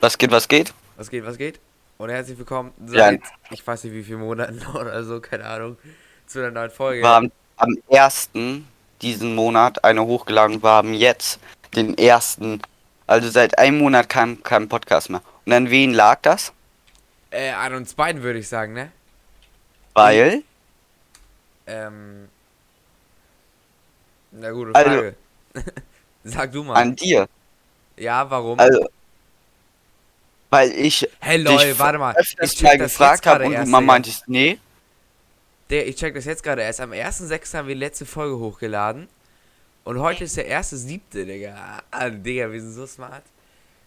Was geht, was geht? Was geht, was geht? Und herzlich willkommen Ja. seit, ich weiß nicht wie viele Monaten oder so, keine Ahnung, zu einer neuen Folge. Wir haben am ersten diesen Monat eine hochgeladen. Wir haben jetzt den ersten, also seit einem Monat kein, kein Podcast mehr. Und an wen lag das? Äh, an uns beiden würde ich sagen, ne? Weil, Ähm. Na gute Also- Frage. Sag du mal. an dir. ja, warum? Also, weil ich hey dich lol, warte mal. öfters Ich mal check das gefragt habe und erst, mal Digga. meintest, nee. Der, ich check das jetzt gerade erst. Am 1.6. haben wir die letzte Folge hochgeladen. Und heute ist der 1.7., Digga. Ah, Digga, wir sind so smart.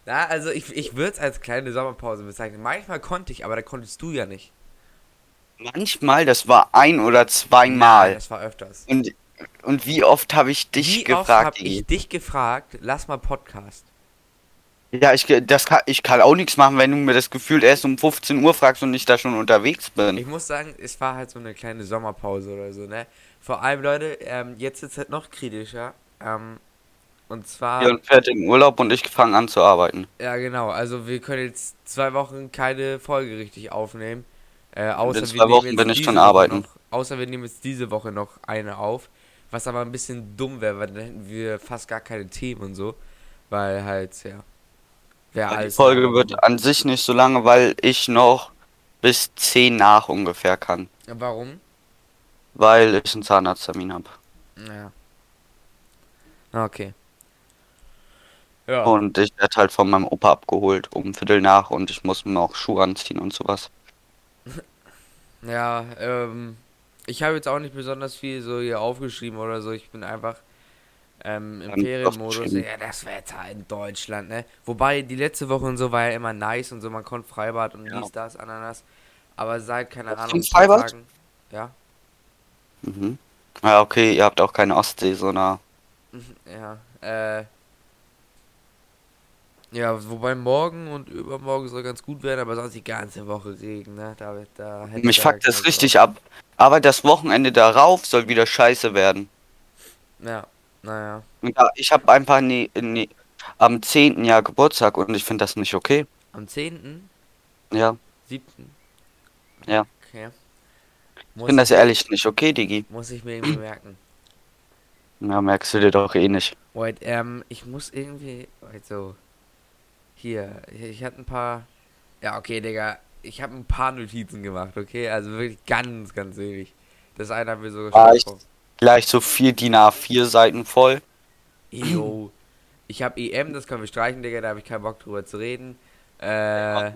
Na, also ich, ich würde es als kleine Sommerpause bezeichnen. Manchmal konnte ich, aber da konntest du ja nicht. Manchmal, das war ein oder zweimal. Das war öfters. Und, und wie oft habe ich dich Wie oft gefragt? hab ich dich gefragt, lass mal Podcast. Ja, ich, das kann, ich kann auch nichts machen, wenn du mir das Gefühl erst um 15 Uhr fragst und ich da schon unterwegs bin. Ich muss sagen, es war halt so eine kleine Sommerpause oder so, ne? Vor allem, Leute, ähm, jetzt ist es halt noch kritischer. Ähm, und zwar, Björn fährt in Urlaub und ich fange an zu arbeiten. ja genau, also wir können jetzt zwei Wochen keine Folge richtig aufnehmen. Äh, außer in zwei Wochen bin ich schon arbeiten. Noch, außer wir nehmen jetzt diese Woche noch eine auf. Was aber ein bisschen dumm wäre, weil dann hätten wir fast gar keine Themen und so. Weil halt, ja. Die. Folge wird an sich nicht so lange, weil ich noch bis 10 nach ungefähr kann. Warum? Weil ich einen Zahnarzttermin habe. Ja. Ah, Okay. Ja. Und ich werde halt von meinem Opa abgeholt um Viertel nach und ich muss mir auch Schuhe anziehen und sowas. Ja, ähm, ich habe jetzt auch nicht besonders viel so hier aufgeschrieben oder so. Ich bin einfach ähm, im Hab nicht Ferienmodus. aufgeschrieben. Ja, das Wetter in Deutschland, ne? Wobei die letzte Woche und so war ja immer nice und so, man konnte Freibad und Ja. dies, das, Ananas. Aber seit, keine Hast du Ahnung, ein Freibad? Tagen- Ja, Mhm. Ja, okay, ihr habt auch keine Ostsee, sondern. ja, äh. Ja, wobei morgen und übermorgen soll ganz gut werden, aber sonst die ganze Woche Regen, ne? Da, wird- da Mich da fuckt keine das richtig ab. Aber das Wochenende darauf soll wieder scheiße werden. Ja, naja. Ja, ich habe einfach nie, nie, am 10. Jahr Geburtstag und ich finde das nicht okay. Am 10., Ja, 7. Ja. Okay. ich Muss, finde das ehrlich nicht okay, Digi. muss ich mir irgendwie merken. Ja, merkst du dir doch eh nicht. Wait, ähm, ich muss irgendwie. Wait, so. Hier, ich, ich hatte ein paar. Ja, okay, Digga. Ich habe ein paar Notizen gemacht, okay? Also wirklich ganz, ganz wenig. Das eine haben wir sogar Ah, ich-. Gleich so vier DIN A4 Seiten voll. Jo. Ich habe EM, das können wir streichen, Digga, da habe ich keinen Bock drüber zu reden. Äh,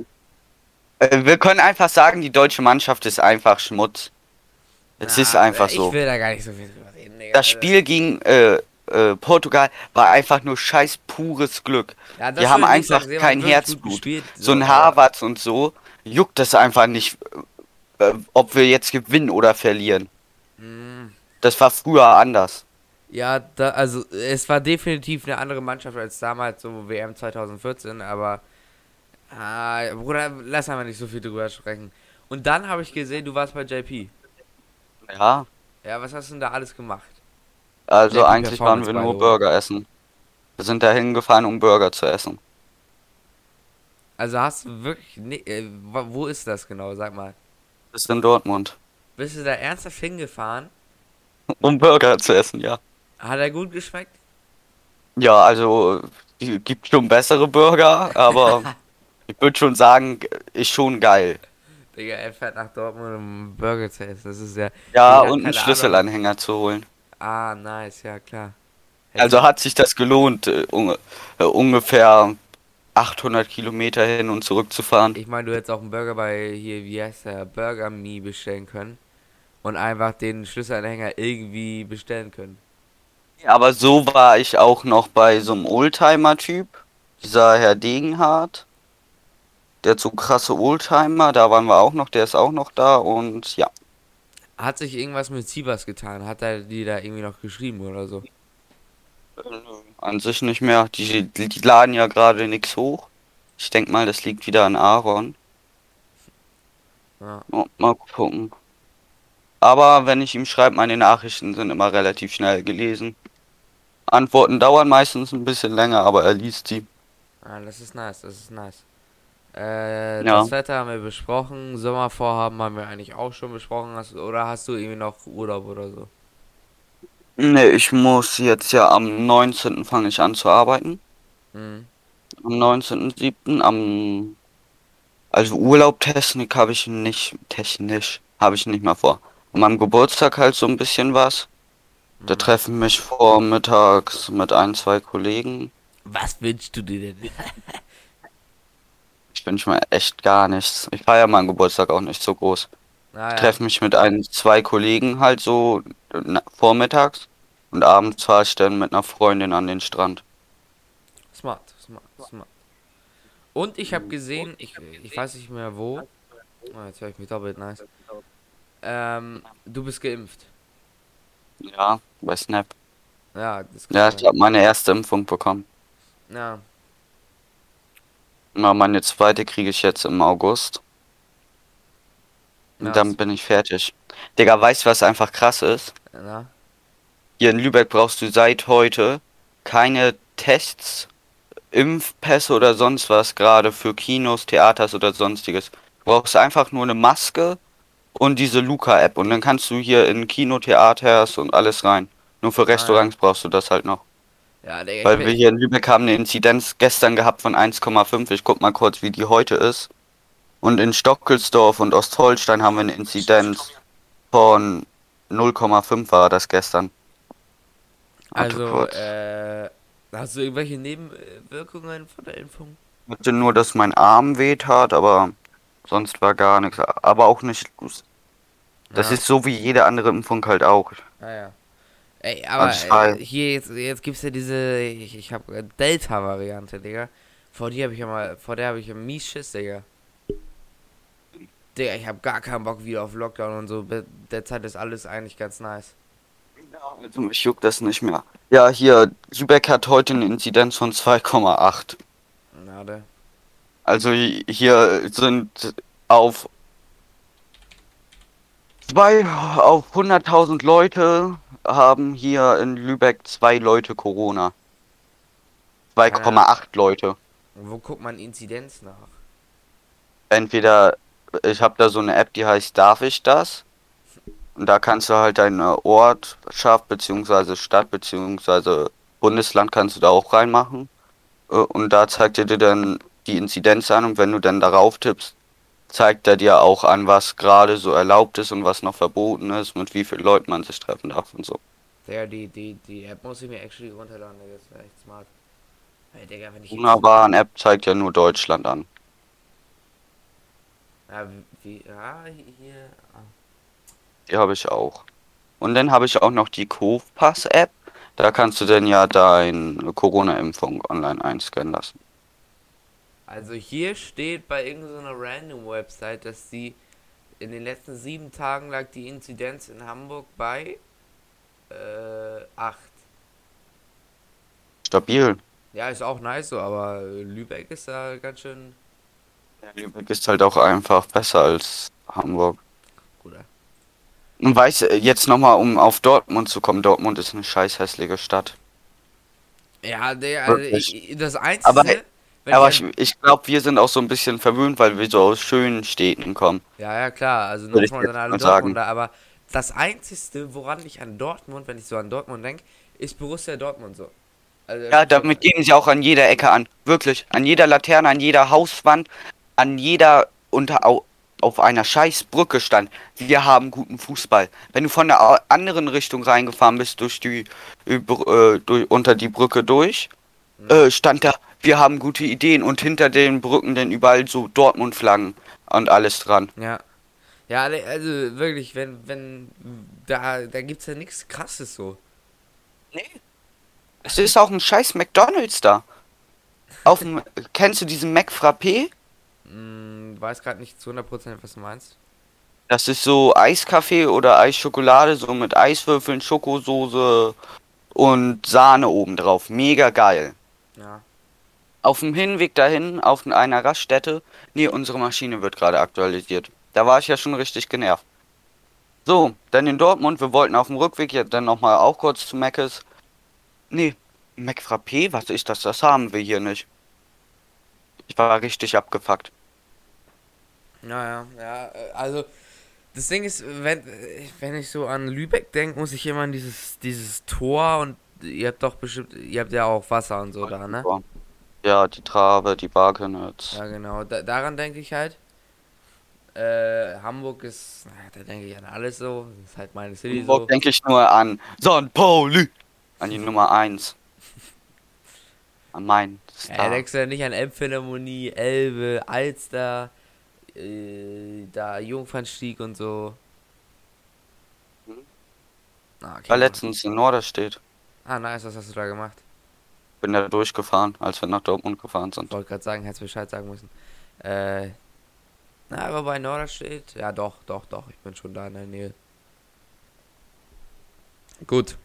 Äh, wir können einfach sagen, die deutsche Mannschaft ist einfach Schmutz. Es ist einfach Ich so. will da gar nicht so viel drüber reden, Digga. Das Also, Spiel gegen äh, äh, Portugal war einfach nur scheiß pures Glück. ja, die haben ich einfach sagen, kein Herzblut. gespielt, So ein aber- Harvards und so juckt das einfach nicht, äh, ob wir jetzt gewinnen oder verlieren. Das war früher anders. Ja, da, also es war definitiv eine andere Mannschaft als damals, so WM 2014, aber ah, Bruder, lass einfach nicht so viel drüber sprechen. Und dann habe ich gesehen, du warst bei JP. Ja, Ja, was hast du denn da alles gemacht? also JP eigentlich waren wir nur. Burger essen. Wir sind da hingefahren, um Burger zu essen. Also hast du wirklich, ne, äh, wo ist das genau, sag mal. Das ist in Dortmund. Bist du da ernsthaft hingefahren? Um Burger zu essen, ja. Hat er gut geschmeckt? Ja, also es gibt schon bessere Burger, aber ich würde schon sagen, ist schon geil. Digga, er fährt nach Dortmund, um Burger zu essen. Das ist ja. Ja, und einen Schlüsselanhänger zu holen. Ah, nice, ja klar. Hätte Also hat sich das gelohnt, äh, unge- äh, ungefähr 800 Kilometer hin und zurück zu fahren. Ich meine, du hättest auch einen Burger bei hier, wie heißt der, Burger Me bestellen können. Und einfach den Schlüsselanhänger irgendwie bestellen können. Aber so war ich auch noch bei so einem Oldtimer-Typ. Dieser Herr Degenhardt. Der hat so krasse Oldtimer, da waren wir auch noch, der ist auch noch da und ja. Hat sich irgendwas mit Siebers getan? Hat er die da irgendwie noch geschrieben oder so? An sich nicht mehr. Die, die, laden ja gerade nichts hoch. Ich denke mal, das liegt wieder an Aaron. Ja. Mal gucken. Aber wenn ich ihm schreibe, meine Nachrichten sind immer relativ schnell gelesen. Antworten dauern meistens ein bisschen länger, aber er liest sie. Ah, das ist nice, das ist nice. Äh, Ja. Das Wetter haben wir besprochen. Sommervorhaben haben wir eigentlich auch schon besprochen. Hast, oder hast du irgendwie noch Urlaub oder so? Nee, ich muss jetzt ja am 19. fange ich an zu arbeiten. Mhm. Am 19.07. am also Urlaub Technik habe ich nicht technisch habe ich nicht mal vor. An meinem Geburtstag halt so ein bisschen was. Da Mhm. treffen mich vormittags mit ein, zwei Kollegen. Was wünschst du dir denn? Ich wünsche mir echt gar nichts. Ich feiere meinen Geburtstag auch nicht so groß. Naja, treffe mich mit ein, zwei Kollegen halt so na, vormittags und abends fahre ich dann mit einer Freundin an den Strand. smart, smart, smart. Und ich habe gesehen, ich, ich weiß nicht mehr wo. Oh, jetzt höre ich mich doppelt nice. Ähm, du bist geimpft. Ja, bei Snap. Ja, das Ja, ich habe meine erste Impfung bekommen. ja. Na, meine zweite kriege ich jetzt im August. Und dann bin ich fertig. Digga, weißt du, was einfach krass ist? Na? Hier in Lübeck brauchst du seit heute keine Tests, Impfpässe oder sonst was, gerade für Kinos, Theaters oder sonstiges. Du brauchst einfach nur eine Maske und diese Luca-App und dann kannst du hier in Kino, Theaters und alles rein. Nur für Ah, ja. Restaurants brauchst du das halt noch. Ja, Digga, Weil ich wir bin, hier in Lübeck haben eine Inzidenz gestern gehabt von 1,5. Ich guck mal kurz, wie die heute ist. Und in Stockelsdorf und Ostholstein haben wir eine Inzidenz von 0,5 war das gestern. Also, äh, hast du irgendwelche Nebenwirkungen von der Impfung? hatte nur, dass mein Arm weht hat, aber sonst war gar nichts. Aber auch nicht. Das Ja. ist so wie jede andere Impfung halt auch. Ah ja. Ey, aber äh, hier jetzt, jetzt gibt's ja diese, ich, ich habe Delta-Variante, Digga. Vor die habe ich ja mal, vor der habe ich ja mies Schiss, Digga. Digga, ich habe gar keinen Bock wieder auf Lockdown und so. Derzeit ist alles eigentlich ganz nice. Also mich juckt das nicht mehr. Ja, hier, Lübeck hat heute eine Inzidenz von 2,8. Na, der. Also hi- hier sind auf zwei auf 100.000 Leute haben hier in Lübeck zwei Leute Corona. 2,8 Leute. Und wo guckt man Inzidenz nach? Entweder ich habe da so eine App, die heißt Darf ich das? Und da kannst du halt deine Ortschaft beziehungsweise Stadt beziehungsweise Bundesland kannst du da auch reinmachen. Äh, Und da zeigt er dir dann die Inzidenz an und wenn du dann darauf tippst, zeigt er dir auch an, was gerade so erlaubt ist und was noch verboten ist, mit wie vielen Leuten man sich treffen darf und so. Digga, die, die, die App muss ich mir actually runterladen. Das wäre echt smart. Hey, Digga, wenn ich Wunderbar, eine App zeigt ja nur Deutschland an. Ja, wie, ja, hier. Ah. Die habe ich auch. Und dann habe ich auch noch die Kofpass-App. Da kannst du dann ja deine Corona-Impfung online einscannen lassen. Also hier steht bei irgendeiner random Website, dass die in den letzten sieben Tagen lag die Inzidenz in Hamburg bei äh, 8. Stabil. Ja, ist auch nice so, aber Lübeck ist da ganz schön Lübeck ist halt auch einfach besser als Hamburg. guter. Und weißt du, jetzt nochmal, um auf Dortmund zu kommen. Dortmund ist eine scheiß hässliche Stadt. Ja, der, also ich, das Einzige, Aber- wenn Aber ich, ich, glaube, wir sind auch so ein bisschen verwöhnt, weil wir so aus schönen Städten kommen. Ja, ja, klar, also Würde jetzt an alle sagen. Dortmunder, aber das Einzige, woran ich an Dortmund, wenn ich so an Dortmund denke, ist Borussia Dortmund so. Also, Ja, damit gehen sie auch an jeder Ecke an. Wirklich. An jeder Laterne, an jeder Hauswand, an jeder unter au, auf einer scheiß Brücke stand. Wir haben guten Fußball. Wenn du von der anderen Richtung reingefahren bist, durch die über, äh, durch, unter die Brücke durch, äh, stand da, wir haben gute Ideen und hinter den Brücken dann überall so Dortmund-Flaggen und alles dran. Ja. Ja, also wirklich, wenn, wenn, da, da gibt's ja nichts krasses so. Es ist auch ein scheiß McDonalds da. Auf dem, kennst du diesen McFrappé? Hm, weiß gerade nicht zu 100% was du meinst. Das ist so Eiskaffee oder Eisschokolade, so mit Eiswürfeln, Schokosoße und Sahne obendrauf. Mega geil. Ja. Auf dem Hinweg dahin, auf einer Raststätte, nee, unsere Maschine wird gerade aktualisiert. Da war ich ja schon richtig genervt. So, dann in Dortmund, wir wollten auf dem Rückweg ja dann nochmal auch kurz zu Meckes. Nee, McFrappé, was ist das? Das haben wir hier nicht. Ich war richtig abgefuckt. Naja, ja, äh, also das Ding ist, wenn, wenn ich so an Lübeck denke, muss ich immer an dieses, dieses Tor und ihr habt doch bestimmt, ihr habt ja auch Wasser und so da, ne? Ja, die Trabe, die Barkenitz. Ja, genau, da, daran denke ich halt. Äh, Hamburg ist, naja, da denke ich an alles so. Das ist halt meine City Hamburg so. denke ich nur an St. Pauli. An die Nummer 1. An mein Ja, Star. denkst du ja nicht an Elbphilharmonie, Elbe, Alster, äh, da Jungfernstieg und so. Mhm. Ah, okay. war letztens in Norderstedt. Ah, nice, was hast du da gemacht? Bin da durchgefahren, als wir nach Dortmund gefahren sind. Ich wollte gerade sagen, hättest Bescheid sagen müssen. Äh, na, aber bei Norderstedt, ja doch, doch, doch, ich bin schon da in der Nähe. Gut.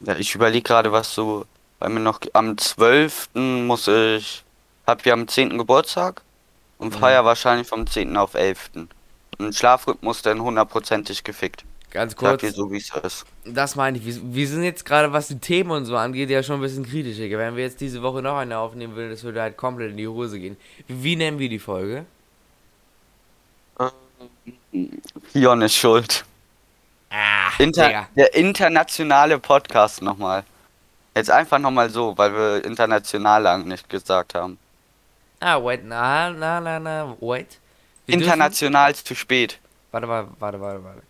Ja, ich überlege gerade, was so, weil mir noch am 12. muss ich, hab ja am 10. Geburtstag und Mhm. feier wahrscheinlich vom 10. auf 11. Und Schlafrhythmus dann hundertprozentig gefickt. Ganz Sag kurz, dir so, wie es ist. das meine ich. Wir, wir sind jetzt gerade, was die Themen und so angeht, ja schon ein bisschen kritisch. Digga. Wenn wir jetzt diese Woche noch eine aufnehmen würden, das würde halt komplett in die Hose gehen. Wie, wie nennen wir die Folge? Fion ist schuld. Ah, Inter der internationale Podcast nochmal. Jetzt einfach nochmal so, weil wir international lang nicht gesagt haben. Ah, wait, na, na, na, na, wait. Wir dürfen- International ist zu spät. Warte, warte, warte, warte, warte.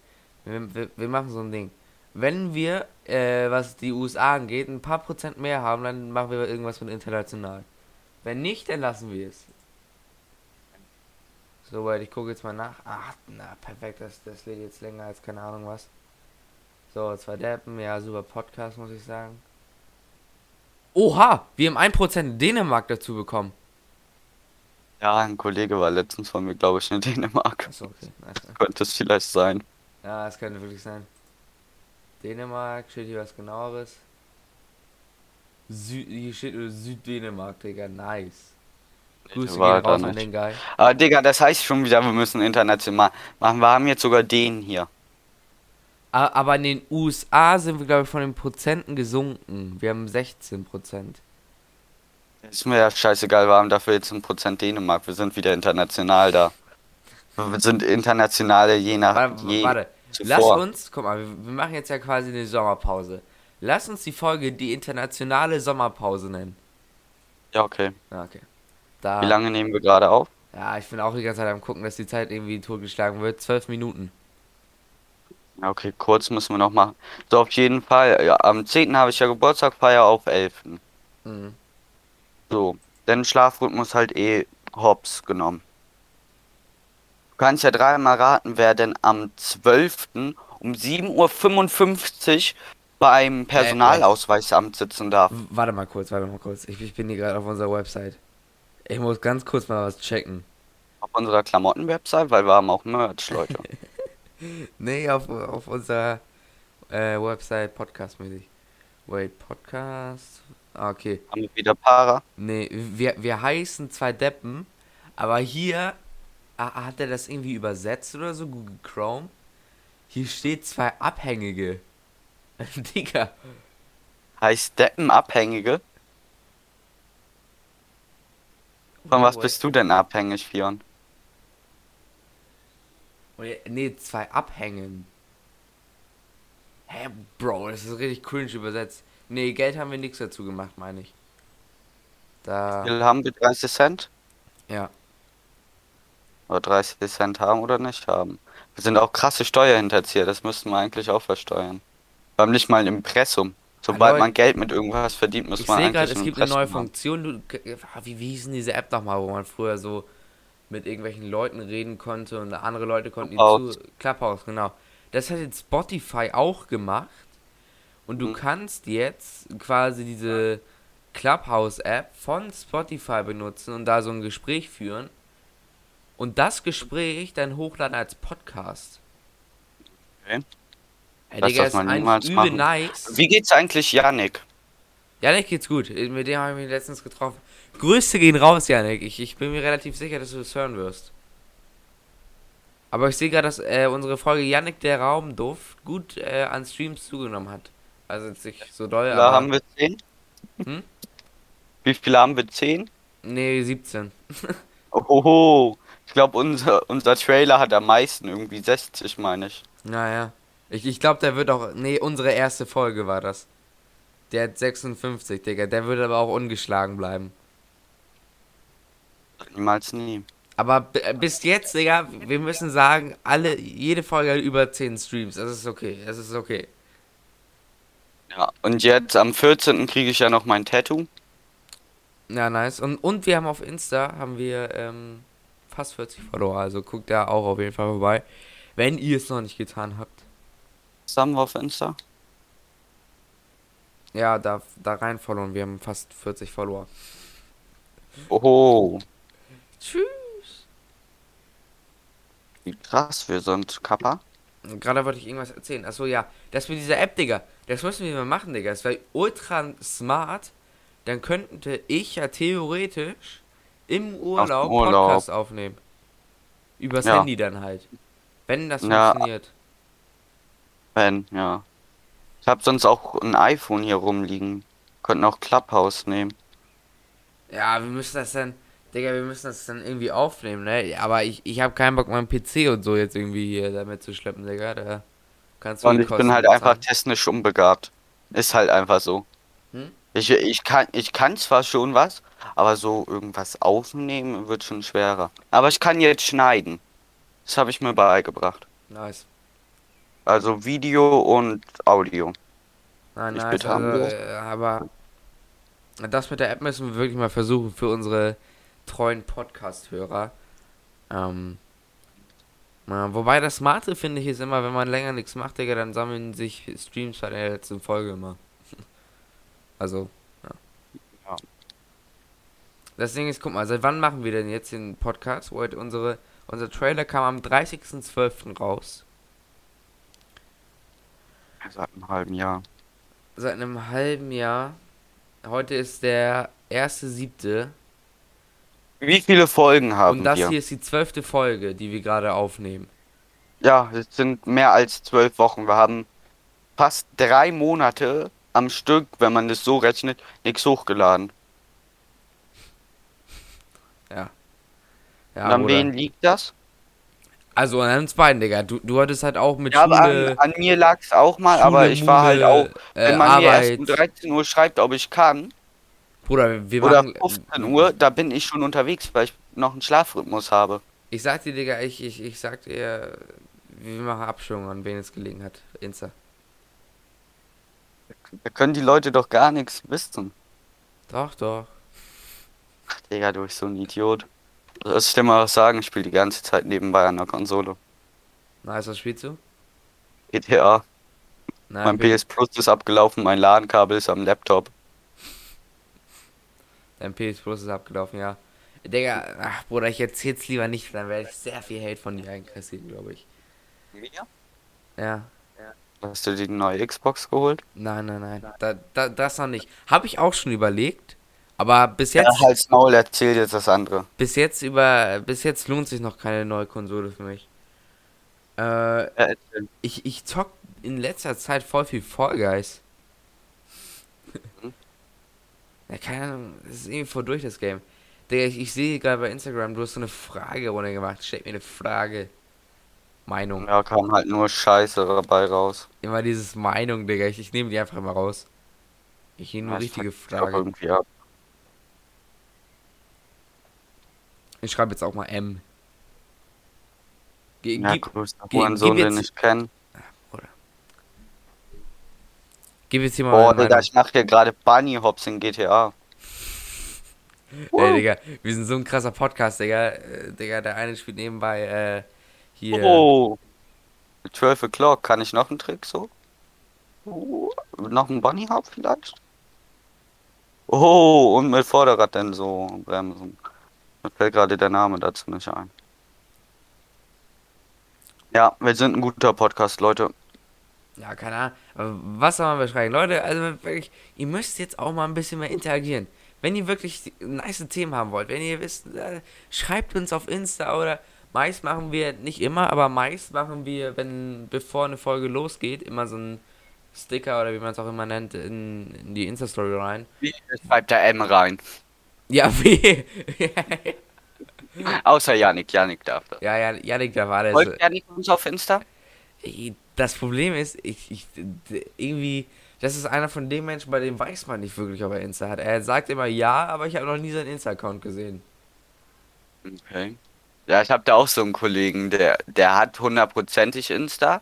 Wir, wir, wir machen so ein Ding. Wenn wir, äh, was die USA angeht, ein paar Prozent mehr haben, dann machen wir irgendwas mit international. Wenn nicht, dann lassen wir es. Soweit, ich gucke jetzt mal nach. Ach, na, perfekt, das, das lädt jetzt länger als keine Ahnung was. So, zwei Deppen, ja, super Podcast, muss ich sagen. Oha, wir haben 1% Dänemark dazu bekommen. Ja, ein Kollege war letztens von mir, glaube ich, in Dänemark. Achso, okay. nice. Könnte es vielleicht sein. Ja, es könnte wirklich sein. Dänemark, steht hier was genaueres. Sü hier steht Süddänemark, Digga, nice. Grüße gehen raus an den Guy. Aber Digga, das heißt schon wieder, wir müssen international machen. Wir haben jetzt sogar den hier. Aber in den USA sind wir, glaube ich, von den Prozenten gesunken. Wir haben 16 Prozent. Ist mir ja scheißegal, wir haben dafür jetzt ein Prozent Dänemark. Wir sind wieder international da. Wir sind internationale je nach Warte, je warte. lass uns, guck mal, wir, machen jetzt ja quasi eine Sommerpause. Lass uns die Folge die internationale Sommerpause nennen. Ja, okay. Ja, okay. Da, Wie lange nehmen wir gerade auf? Ja, ich bin auch die ganze Zeit am gucken, dass die Zeit irgendwie totgeschlagen wird. Zwölf Minuten. Ja, okay, kurz müssen wir noch machen. So, auf jeden Fall. Ja, am 10. habe ich ja Geburtstag, feier auf 11. Mhm. So, dann Schlafrhythmus halt eh hops genommen. Du kannst ja dreimal raten, wer denn am 12. um 7.55 Uhr beim Personalausweisamt sitzen darf. Warte mal kurz, warte mal kurz. Ich, ich bin hier gerade auf unserer Website. Ich muss ganz kurz mal was checken. Auf unserer Klamotten-Website, weil wir haben auch Merch, Leute. Nee, auf, auf unserer äh, Website podcastmäßig. Wait, Podcast. Ah, okay. haben wir wieder Para. Nee, wir, wir heißen zwei Deppen, aber hier hat er das irgendwie übersetzt oder so, Google Chrome. Hier steht zwei Abhängige. Digga. Heißt Deppenabhängige. Von was bist du denn abhängig, Fion? Oh Nee, zwei Abhängen. Hä, Bro, das ist richtig cringe übersetzt. Nee, Geld haben wir nichts dazu gemacht, meine ich. Da. Haben wir 30 Cent? Ja. Oder 30 Cent haben oder nicht haben. Wir sind auch krasse Steuerhinterzieher, das müssten wir eigentlich auch versteuern. Wir haben nicht mal ein Impressum. Sobald Leute, man Geld mit irgendwas verdient, muss Ich man sehe eigentlich gerade, es gibt eine neue. Funktion. Du, ah, wie, wie hieß denn diese App nochmal, wo man früher so mit irgendwelchen Leuten reden konnte und andere Leute konnten ihm zu. Clubhouse, genau. Das hat jetzt Spotify auch gemacht. Und du Mhm. kannst jetzt quasi diese Clubhouse-App von Spotify benutzen und da so ein Gespräch führen. Und das Gespräch dann hochladen als Podcast. Okay. Ey, Lass Digga, das mal niemals machen. nice. Wie geht's eigentlich Yannick? Janik geht's gut. Mit dem habe ich mich letztens getroffen. Grüße gehen raus, Janik. Ich, ich bin mir relativ sicher, dass du das hören wirst. Aber ich sehe gerade, dass äh, unsere Folge Janik der Raumduft gut äh, an Streams zugenommen hat. Also jetzt nicht so doll, Da aber... haben wir 10. Hm? Wie viele haben wir? 10? Nee, 17. Oho, ich glaube, unser, unser Trailer hat am meisten, irgendwie 60, meine ich. Naja. Ich, ich glaube, der wird auch. Nee, unsere erste Folge war das. Der hat 56, Digga. Der wird aber auch ungeschlagen bleiben. Niemals nie. Aber äh, bis jetzt, Digga, wir müssen sagen, alle, jede Folge hat über 10 Streams. Das ist okay. Das ist okay. Ja, und jetzt am 14. kriege ich ja noch mein Tattoo. Ja, nice. Und, und wir haben auf Insta haben wir ähm, fast 40 Follower. Also guckt da auch auf jeden Fall vorbei. Wenn ihr es noch nicht getan habt. Wir auf Insta? Ja, da, da rein followen. Wir haben fast 40 Follower. Oho, Tschüss. wie krass, wir sind Kappa. Gerade wollte ich irgendwas erzählen. Achso, ja. Das mit dieser App, Digga. Das müssen wir mal machen, Digga. Das wäre ultra smart. Dann könnte ich ja theoretisch im Urlaub, Urlaub. Podcast aufnehmen. Übers Ja. Handy dann halt. Wenn das Ja. funktioniert. Ben, ja. Ich habe sonst auch ein iPhone hier rumliegen. Könnten auch Clubhouse nehmen. Ja, wir müssen das dann. Digga, wir müssen das dann irgendwie aufnehmen, ne? Aber ich, ich habe keinen Bock, meinen PC und so jetzt irgendwie hier damit zu schleppen, Digga. Da kannst du Und ich bin halt einfach technisch unbegabt. Ist halt einfach so. Ich, ich, kann, ich kann zwar schon was, aber so irgendwas aufnehmen wird schon schwerer. Aber ich kann jetzt schneiden. Das habe ich mir beigebracht. Nice. Also Video und Audio. Nein, Ich nice. Also, äh, aber das mit der App müssen wir wirklich mal versuchen für unsere treuen Podcast-Hörer. Ähm, wobei das Smarte finde ich ist immer, wenn man länger nichts macht, Digga, dann sammeln sich Streams bei der letzten Folge immer. Also, ja. Ja. Das Ding ist, guck mal, seit wann machen wir denn jetzt den Podcast? Heute unsere, unser Trailer kam am 30.12. raus. Seit einem halben Jahr. Seit einem halben Jahr. Heute ist der erste siebte. Wie viele Folgen haben Und das wir? hier ist die zwölfte Folge, die wir gerade aufnehmen. Ja, es sind mehr als zwölf Wochen. Wir haben fast drei Monate am Stück, wenn man das so rechnet, nichts hochgeladen. Ja, Und an wen liegt das? Also an uns beiden, Digga. Du, du hattest halt auch mit Ja, aber Schule, an, an mir lag es auch mal, Schule, aber ich war halt auch, äh, wenn man mir erst Arbeit. um 13 Uhr schreibt, ob ich kann, Bruder, wir oder machen... 15 Uhr, da bin ich schon unterwegs, weil ich noch einen Schlafrhythmus habe. Ich sag dir, Digga, ich, ich, ich sag dir, wir machen Abstimmung, an wen es gelegen hat. Insta. Da können die Leute doch gar nichts wissen. Doch, doch. Ach, Digga, du bist so ein Idiot. Soll ich dir mal was sagen? Ich spiele die ganze Zeit nebenbei an der Konsole. Nice, was spielst du? GTA. Nein, mein PS Plus ist abgelaufen, mein LAN-Kabel ist am Laptop. Dein PS Plus ist abgelaufen, ja. Digga, ach Bruder, ich erzähl's lieber nicht, dann werde ich sehr viel Hate von dir einkassieren, glaube ich. Ja. Hast du die neue Xbox geholt? Nein, nein, nein. Da, da, das noch nicht. Habe ich auch schon überlegt. Aber bis jetzt, Ja, halt's Maul, erzähl jetzt das andere. bis jetzt über, bis jetzt lohnt sich noch keine neue Konsole für mich. Äh, Ja, ich, ich zock in letzter Zeit voll viel Fall Guys. Mhm. ja, keine Ahnung, das ist irgendwie voll durch das Game. Digga, ich, ich sehe gerade bei Instagram, du hast so eine Fragerunde gemacht. Stell mir eine Frage. Meinung. Ja, kam halt nur Scheiße dabei raus. Immer dieses Meinung, Digga. Ich, ich nehme die einfach mal raus. Ich nehme nur Ja, richtige Frage. Ich schreibe jetzt auch mal M. Ge Ja, gib, größter gib- Hurensohn, gib den jetzt- ich kenne. gib jetzt hier mal Boah, Digga, ich mach hier gerade Bunny Hops in GTA. Ey, Digga, wir sind so ein krasser Podcast, Digga. Äh, Digga, der eine spielt nebenbei, äh, hier. Oh. 12 o'clock, kann ich noch einen Trick so? Oh, noch einen Bunny Hop vielleicht? Oh, und mit Vorderrad dann so bremsen. Mir fällt gerade der Name dazu nicht ein. Ja, wir sind ein guter Podcast, Leute. Ja, keine Ahnung. Aber was soll man beschreiben? Leute, also wirklich, ihr müsst jetzt auch mal ein bisschen mehr interagieren. Wenn ihr wirklich nice Themen haben wollt, wenn ihr wisst, äh, schreibt uns auf Insta oder meist machen wir, nicht immer, aber meist machen wir, wenn, bevor eine Folge losgeht, immer so ein Sticker oder wie man es auch immer nennt, in, in die Insta-Story rein. Wie schreibt der M rein? Ja, wie? Außer Janik, Janik darf das. Ja, ja, Janik, da war der. Folgt Janik uns auf Insta? Das Problem ist, ich, ich, irgendwie, das ist einer von den Menschen, bei dem weiß man nicht wirklich, ob er Insta hat. Er sagt immer ja, aber ich habe noch nie seinen Insta-Account gesehen. Okay. Ja, ich habe da auch so einen Kollegen, der, der hat hundertprozentig Insta,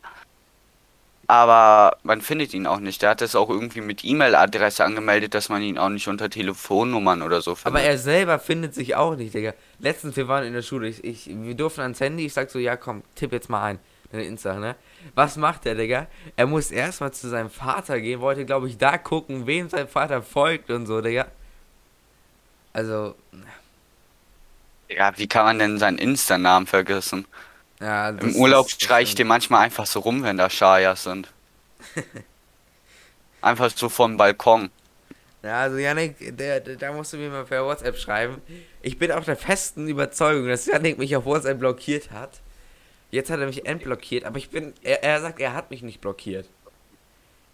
aber man findet ihn auch nicht. Der hat das auch irgendwie mit E-Mail-Adresse angemeldet, dass man ihn auch nicht unter Telefonnummern oder so findet. Aber er selber findet sich auch nicht, Digga. Letztens, wir waren in der Schule, ich, ich, wir durften ans Handy, ich sag so, ja komm, tipp jetzt mal ein, deine Insta, ne? Was macht der, Digga? Er muss erstmal zu seinem Vater gehen, wollte, glaube ich, da gucken, wem sein Vater folgt und so, Digga. Also, Ja, wie kann man denn seinen Insta-Namen vergessen? ja. Im Urlaub streiche ich den manchmal einfach so rum, wenn da Schayas sind. einfach so vom Balkon. Ja, also Yannick, da musst du mir mal per WhatsApp schreiben. Ich bin auch der festen Überzeugung, dass Yannick mich auf WhatsApp blockiert hat. Jetzt hat er mich entblockiert, aber ich bin. Er, er sagt, er hat mich nicht blockiert.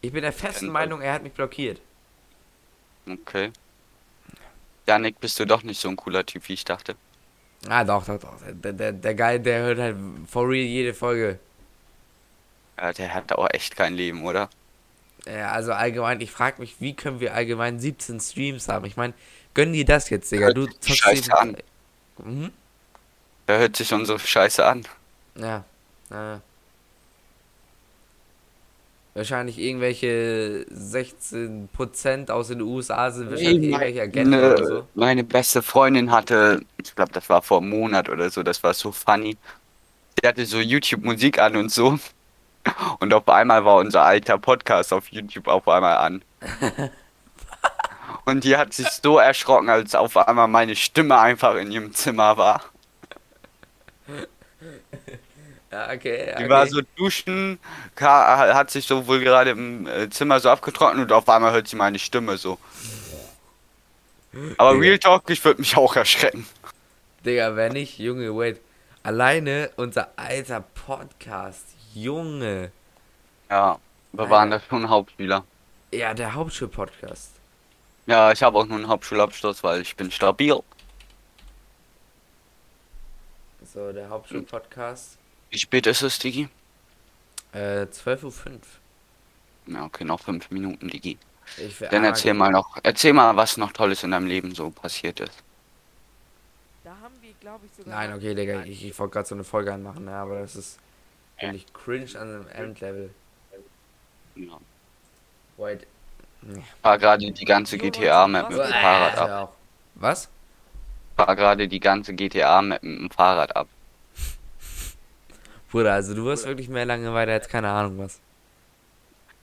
Ich bin der festen Meinung, er hat mich blockiert. Okay. Janik, bist du doch nicht so ein cooler Typ, wie ich dachte. Ah, doch, doch, doch. Der, der, der Geil, der hört halt for real jede Folge. Ja, der hat auch echt kein Leben, oder? Ja, also allgemein, ich frage mich, wie können wir allgemein 17 Streams haben? Ich meine, gönn dir das jetzt, Digga. Hört Du scheiße an. Mhm. Der hört sich unsere Scheiße an. Ja. Äh. Wahrscheinlich irgendwelche 16% aus den USA sind wahrscheinlich irgendwelche Agenten Meine, oder so. meine beste Freundin hatte, ich glaube, das war vor einem Monat oder so, das war so funny. Die hatte so YouTube-Musik an und so. Und auf einmal war unser alter Podcast auf YouTube auf einmal an. Und die hat sich so erschrocken, als auf einmal meine Stimme einfach in ihrem Zimmer war. Ja, okay. Die okay. war so duschen, hat sich so wohl gerade im äh, Zimmer so abgetrocknet und auf einmal hört sie meine Stimme so. Aber Real Talk, ich würde mich auch erschrecken. Digga, wenn nicht, Junge, wait. Alleine unser alter Podcast, Junge. Ja, wir waren da schon Hauptschüler. Ja, der Hauptschul-Podcast. Ja, ich habe auch nur einen Hauptschulabschluss, weil ich bin stabil. So, der Hauptschul-Podcast. Wie spät ist es, Digi? Äh, 12.05 Uhr. Ja, okay, noch fünf Minuten, Digi. Ich Dann erzähl mal noch, erzähl mal, was noch Tolles in deinem Leben so passiert ist. Da haben wir, glaube ich, sogar. Nein, okay, Digga, ich, ich wollte gerade so eine Folge anmachen, ne, aber das ist wirklich cringe an einem Endlevel. Ja. Wait. Fahr gerade die ganze GTA-Map mit dem Fahrrad ab. Ja. Was? Fahr gerade die ganze GTA-Map mit dem Fahrrad ab. Bruder, also du wirst wirklich mehr Langeweile als keine Ahnung was.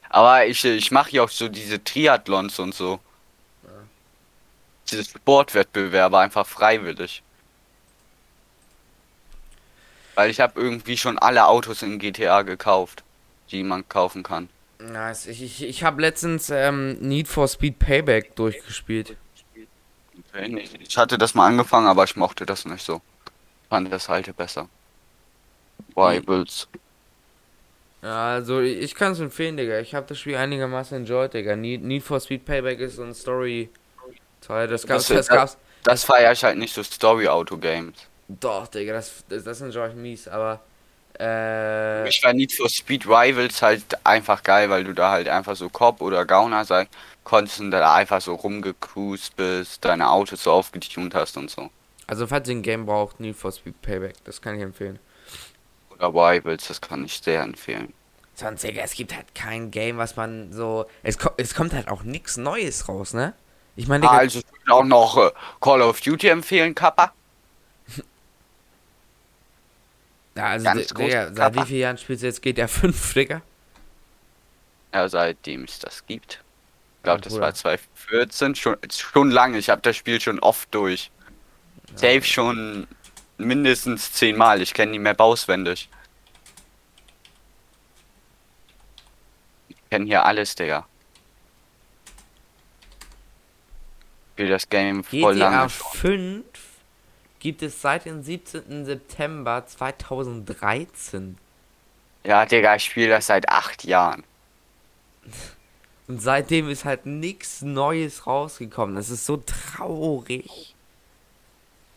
Aber ich, ich mache ja auch so diese Triathlons und so. Ja. Diese Sportwettbewerbe einfach freiwillig. Weil ich habe irgendwie schon alle Autos in GTA gekauft, die man kaufen kann. Nice. Ich, ich, ich habe letztens ähm, Need for Speed Payback durchgespielt. Okay, Ich hatte das mal angefangen, aber ich mochte das nicht so. Fand das alte besser. Rivals. Also ich, kann es empfehlen, Digga. Ich habe das Spiel einigermaßen enjoyed, Digga. Need, Need for Speed Payback ist so ein Story. Teil. Das gab's, Das- das gab's. Das feiere ich halt nicht so Story-Auto-Games. Doch, Digga, das, das, das enjoy ich mies, aber. Äh. Ich war Need for Speed Rivals halt einfach geil, weil du da halt einfach so Cop oder Gauner sein konntest und da einfach so rumgecruised bist, deine Autos so aufgetunt hast und so. Also, falls ihr ein Game braucht, Need for Speed Payback. Das kann ich empfehlen. Rivals, das kann ich sehr empfehlen. Sonst, Digga, es gibt halt kein Game, was man so. Es, ko es kommt halt auch nichts Neues raus, ne? Ich meine, Digga. Also ich würde auch noch äh, Call of Duty empfehlen, Kappa. ja, also, ganz Di- groß, Digga, seit Kappa. wie vielen Jahren spielst du jetzt GTA 5, Digga? Ja, seitdem es das gibt. Ich glaube, das war 2014, schon, schon lange. Ich habe das Spiel schon oft durch. Safe schon mindestens zehnmal. Ich kenne die Map auswendig. Ich kenne hier alles, Digga. Ich spiel das Game voll GTA lange schon. 5 gibt es seit dem 17. September 2013. Ja, Digga, ich spiele das seit acht Jahren. Und seitdem ist halt nichts Neues rausgekommen. Das ist so traurig.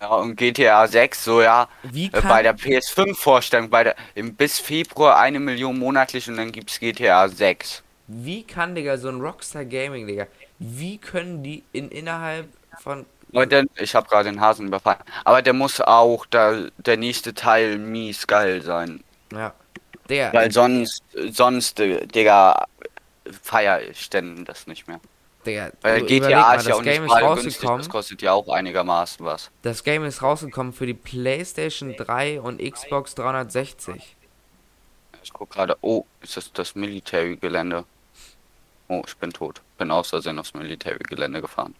Ja, und GTA 6, so ja, Wie äh, kann, bei der PS5-Vorstellung, bei der im, bis Februar eine Million monatlich und dann gibt's GTA 6. wie kann, Digga, so ein Rockstar Gaming, Digga, wie können die in innerhalb von. Und dann, ich habe gerade den Hasen überfallen. Aber der muss auch da, der nächste Teil mies geil sein. Ja. Der. Weil sonst, sonst, äh, Digga, feier ich denn das nicht mehr. Digga, Weil GTA mal, ist ja das auch nicht Game ist gerade günstig, rausgekommen. das kostet ja auch einigermaßen was. Das Game ist rausgekommen für die PlayStation 3 und Xbox 360. Ich guck gerade, oh, ist das das Military-Gelände? Oh, ich bin tot. Bin aus Versehen aufs Military-Gelände gefahren.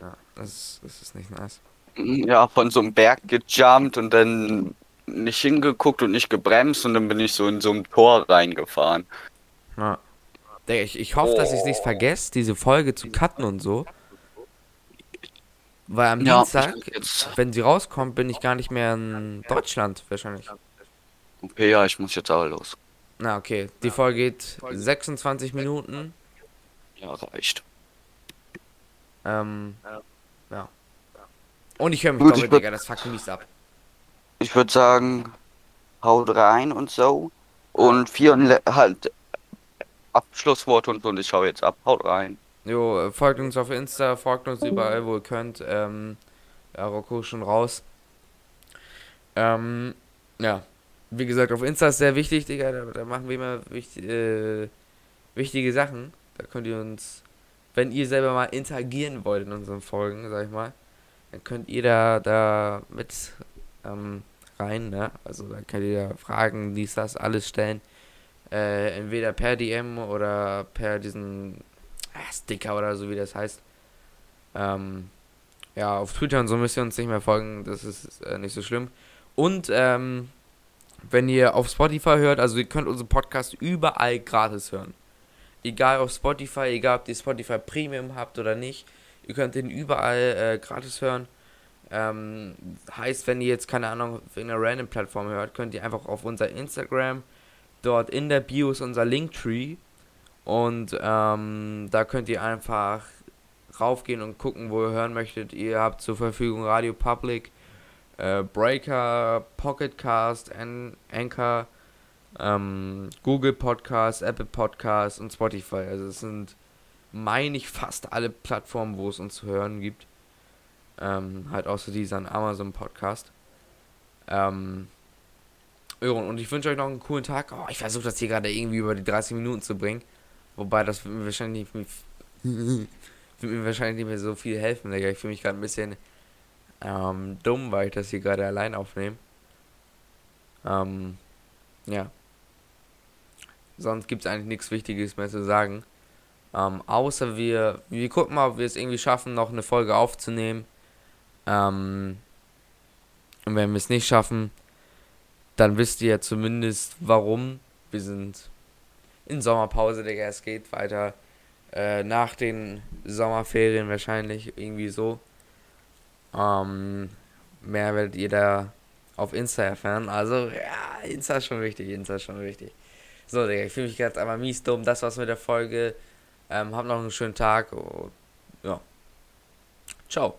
Ja, das, das ist nicht nice. Ja, von so einem Berg gejumpt und dann nicht hingeguckt und nicht gebremst und dann bin ich so in so ein Tor reingefahren. Ja. Ich, ich hoffe, dass ich es nicht vergesse, diese Folge zu cutten und so. Weil am Ja, Dienstag, wenn sie rauskommt, bin ich gar nicht mehr in Deutschland wahrscheinlich. Okay, ja, ich muss jetzt auch los. Na, okay. Die Folge geht 26 Minuten. Ja, reicht. Ähm, ja. Und ich höre mich Gut, doppelt, Digga, das fuckt mies ab. Ich würde sagen, haut rein und so. Und vier und le- halt Abschlussworte und so und ich hau jetzt ab. Haut rein. Jo, äh, folgt uns auf Insta, folgt uns überall, wo ihr könnt. Ähm, ja, Rocco schon raus. Ähm, ja. Wie gesagt, auf Insta ist sehr wichtig, Digga. Da, da machen wir immer wichtig, äh, wichtige Sachen. Da könnt ihr uns, wenn ihr selber mal interagieren wollt in unseren Folgen, sag ich mal, dann könnt ihr da, da mit ähm, rein, ne? Also da könnt ihr da Fragen, dies, das, alles stellen. Äh, entweder per DM oder per diesen ah, Sticker oder so wie das heißt. Ähm, ja, auf Twitter und so müsst ihr uns nicht mehr folgen, das ist äh, nicht so schlimm. Und ähm, wenn ihr auf Spotify hört, also ihr könnt unseren Podcast überall gratis hören. Egal auf Spotify, egal ob ihr Spotify Premium habt oder nicht, ihr könnt den überall äh, gratis hören. Ähm, heißt, wenn ihr jetzt keine Ahnung auf einer random Plattform hört, könnt ihr einfach auf unser Instagram, dort in der Bio ist unser Linktree und ähm, da könnt ihr einfach raufgehen und gucken, wo ihr hören möchtet. Ihr habt zur Verfügung Radio Public, äh, Breaker, Pocketcast, An Anchor, ähm, Google Podcast, Apple Podcast und Spotify. Also es sind, meine ich, fast alle Plattformen, wo es uns zu hören gibt. Ähm, halt außer dieser Amazon Podcast. Ähm, und ich wünsche euch noch einen coolen Tag. Oh, ich versuche das hier gerade irgendwie über die 30 Minuten zu bringen. Wobei das wird mir wahrscheinlich wird mir wahrscheinlich nicht mehr so viel helfen. Ich fühle mich gerade ein bisschen ähm, dumm, weil ich das hier gerade allein aufnehme. Ähm, ja. Sonst gibt es eigentlich nichts Wichtiges mehr zu sagen. Ähm, außer wir, wir gucken mal, ob wir es irgendwie schaffen, noch eine Folge aufzunehmen. Ähm, und wenn wir es nicht schaffen, dann wisst ihr ja zumindest warum. Wir sind in Sommerpause, Digga. Es geht weiter äh, nach den Sommerferien wahrscheinlich irgendwie so. Ähm, mehr werdet ihr da auf Insta erfahren. Also, ja, Insta ist schon wichtig. Insta ist schon wichtig. So, Digga, ich fühle mich gerade einmal mies dumm. Das war's mit der Folge. Ähm, habt noch einen schönen Tag. Und, ja. Ciao.